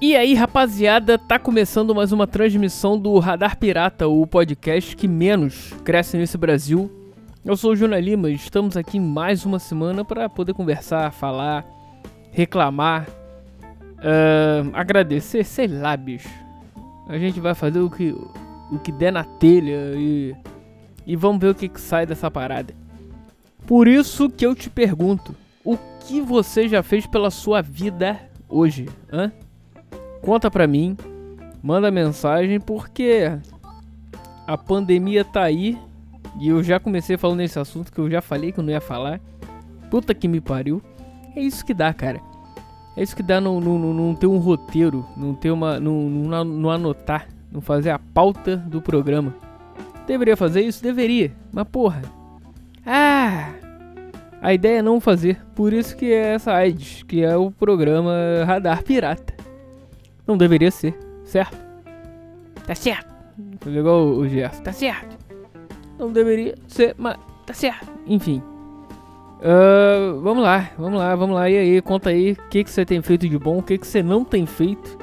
E aí, rapaziada, tá começando mais uma transmissão do Radar Pirata, o podcast que menos cresce nesse Brasil. Eu sou o Juna Lima e estamos aqui mais uma semana para poder conversar, falar, reclamar, uh, agradecer, sei lá, bicho. A gente vai fazer o que, o que der na telha e, e vamos ver o que, que sai dessa parada. Por isso que eu te pergunto, o que você já fez pela sua vida hoje, hã? Conta pra mim, manda mensagem, porque a pandemia tá aí e eu já comecei falando nesse assunto que eu já falei que eu não ia falar. Puta que me pariu. É isso que dá, cara. É isso que dá não, não, não ter um roteiro, não ter uma. Não, não, não anotar, não fazer a pauta do programa. Deveria fazer isso? Deveria. Mas porra. Ah! A ideia é não fazer. Por isso que é essa AIDS, que é o programa Radar Pirata. Não deveria ser, certo? Tá certo. Foi igual o Gerson. Tá certo. Não deveria ser, mas tá certo. Enfim. Uh, vamos lá, vamos lá, vamos lá. E aí, conta aí o que, que você tem feito de bom, o que, que você não tem feito.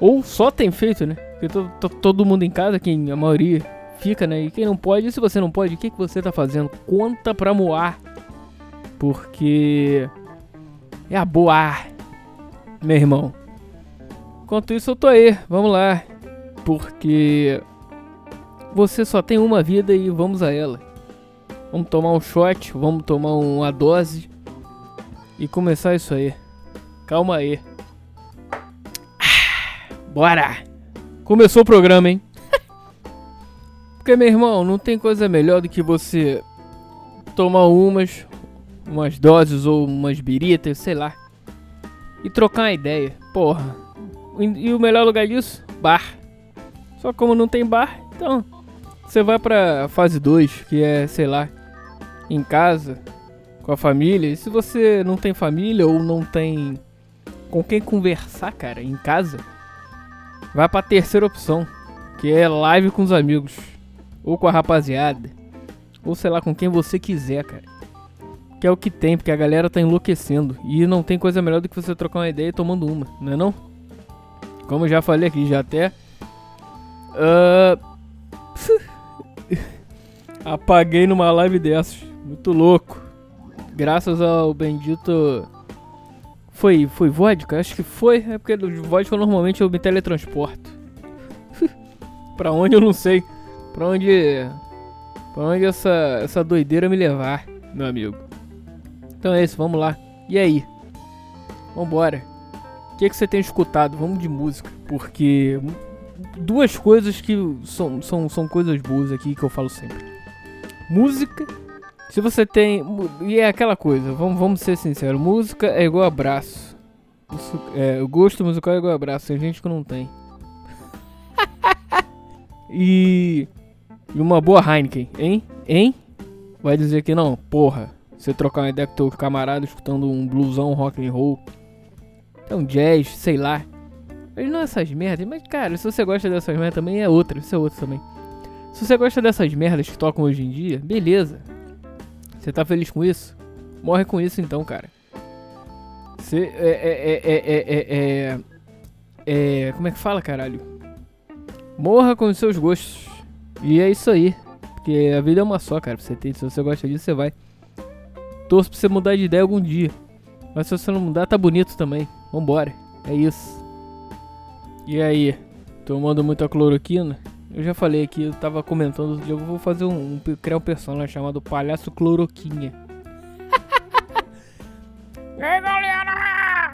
Ou só tem feito, né? Porque to, to, todo mundo em casa, quem a maioria fica, né? E quem não pode, e se você não pode, o que, que você tá fazendo? Conta pra moar. Porque é a boa, meu irmão. Enquanto isso, eu tô aí. Vamos lá. Porque você só tem uma vida e vamos a ela. Vamos tomar um shot, vamos tomar uma dose e começar isso aí. Calma aí. Ah, bora! Começou o programa, hein? Porque, meu irmão, não tem coisa melhor do que você tomar umas, umas doses ou umas biritas, sei lá, e trocar uma ideia. Porra, e o melhor lugar disso? Bar. Só como não tem bar, então você vai pra fase 2, que é, sei lá, em casa, com a família. E se você não tem família ou não tem com quem conversar, cara, em casa, vai pra terceira opção, que é live com os amigos, ou com a rapaziada, ou sei lá, com quem você quiser, cara. Que é o que tem, porque a galera tá enlouquecendo. E não tem coisa melhor do que você trocar uma ideia tomando uma, não é não? Como já falei aqui, já até. Uh... Apaguei numa live dessas. Muito louco. Graças ao bendito. Foi, foi vodka? Acho que foi. É porque do vodka normalmente eu me teletransporto. pra onde eu não sei. Pra onde. Pra onde essa, essa doideira me levar, meu amigo. Então é isso, vamos lá. E aí? Vambora que, que você tem escutado? Vamos de música, porque duas coisas que são, são, são coisas boas aqui que eu falo sempre. Música, se você tem. E é aquela coisa, vamos, vamos ser sinceros: música é igual abraço. É, o gosto musical é igual abraço, tem gente que não tem. e. E uma boa Heineken, hein? Hein? Vai dizer que não? Porra, você trocar uma ideia com teu camarada escutando um bluesão rock and roll é um jazz, sei lá. Mas não essas merdas. Mas, cara, se você gosta dessas merdas também é outra. Isso é outro também. Se você gosta dessas merdas que tocam hoje em dia, beleza. Você tá feliz com isso? Morre com isso então, cara. Você é é, é, é, é, é, é. Como é que fala, caralho? Morra com os seus gostos. E é isso aí. Porque a vida é uma só, cara. Você ter. Se você gosta disso, você vai. Torço pra você mudar de ideia algum dia. Mas se você não mudar, tá bonito também. Vambora. É isso. E aí? Tomando muita cloroquina? Eu já falei aqui, eu tava comentando outro dia, eu vou fazer um, um criar um personagem chamado Palhaço Cloroquinha. Ei, galera!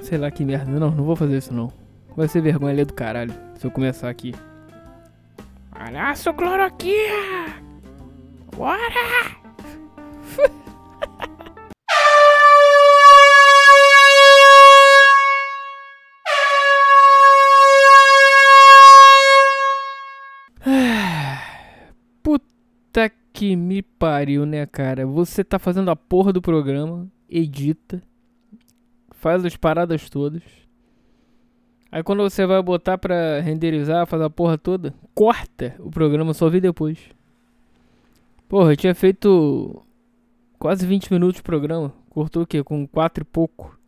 Sei lá que merda. Não, não vou fazer isso não. Vai ser vergonha ali do caralho se eu começar aqui. Palhaço Cloroquinha! Bora! que me pariu, né, cara? Você tá fazendo a porra do programa, edita, faz as paradas todas. Aí quando você vai botar pra renderizar, fazer a porra toda, corta o programa, só vi depois. Porra, eu tinha feito quase 20 minutos de programa. Cortou o quê? Com 4 e pouco.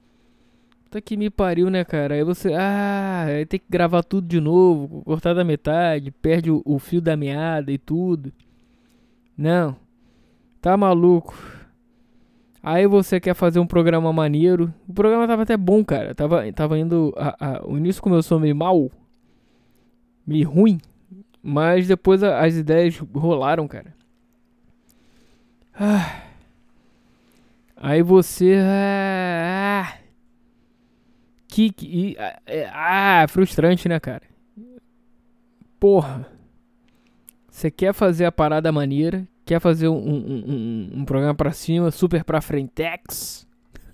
Puta que me pariu, né, cara? Aí você. Ah, aí tem que gravar tudo de novo, cortar da metade, perde o, o fio da meada e tudo. Não. Tá maluco. Aí você quer fazer um programa maneiro. O programa tava até bom, cara. Tava, tava indo. A, a, o início começou meio mal. Meio ruim. Mas depois a, as ideias rolaram, cara. Ah. Aí você. Ah, que. que é, ah, frustrante, né, cara? Porra. Você quer fazer a parada maneira, quer fazer um, um, um, um programa pra cima, super pra frentex.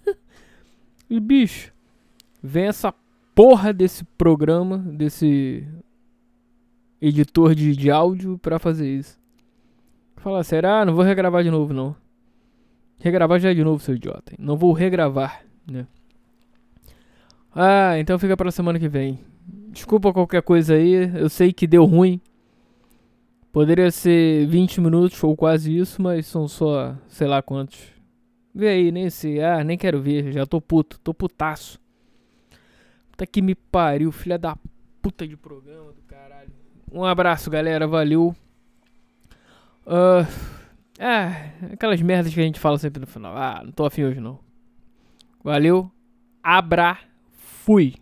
e bicho, vem essa porra desse programa, desse editor de, de áudio pra fazer isso. Fala, será? Não vou regravar de novo, não. Regravar já é de novo, seu idiota. Não vou regravar, né? Ah, então fica pra semana que vem. Desculpa qualquer coisa aí, eu sei que deu ruim. Poderia ser 20 minutos ou quase isso, mas são só sei lá quantos. Vê aí, nem sei. Ah, nem quero ver, já tô puto, tô putaço. Puta que me pariu, filha da puta de programa do caralho. Um abraço, galera, valeu. Uh, ah, aquelas merdas que a gente fala sempre no final. Ah, não tô afim hoje não. Valeu, abra, fui.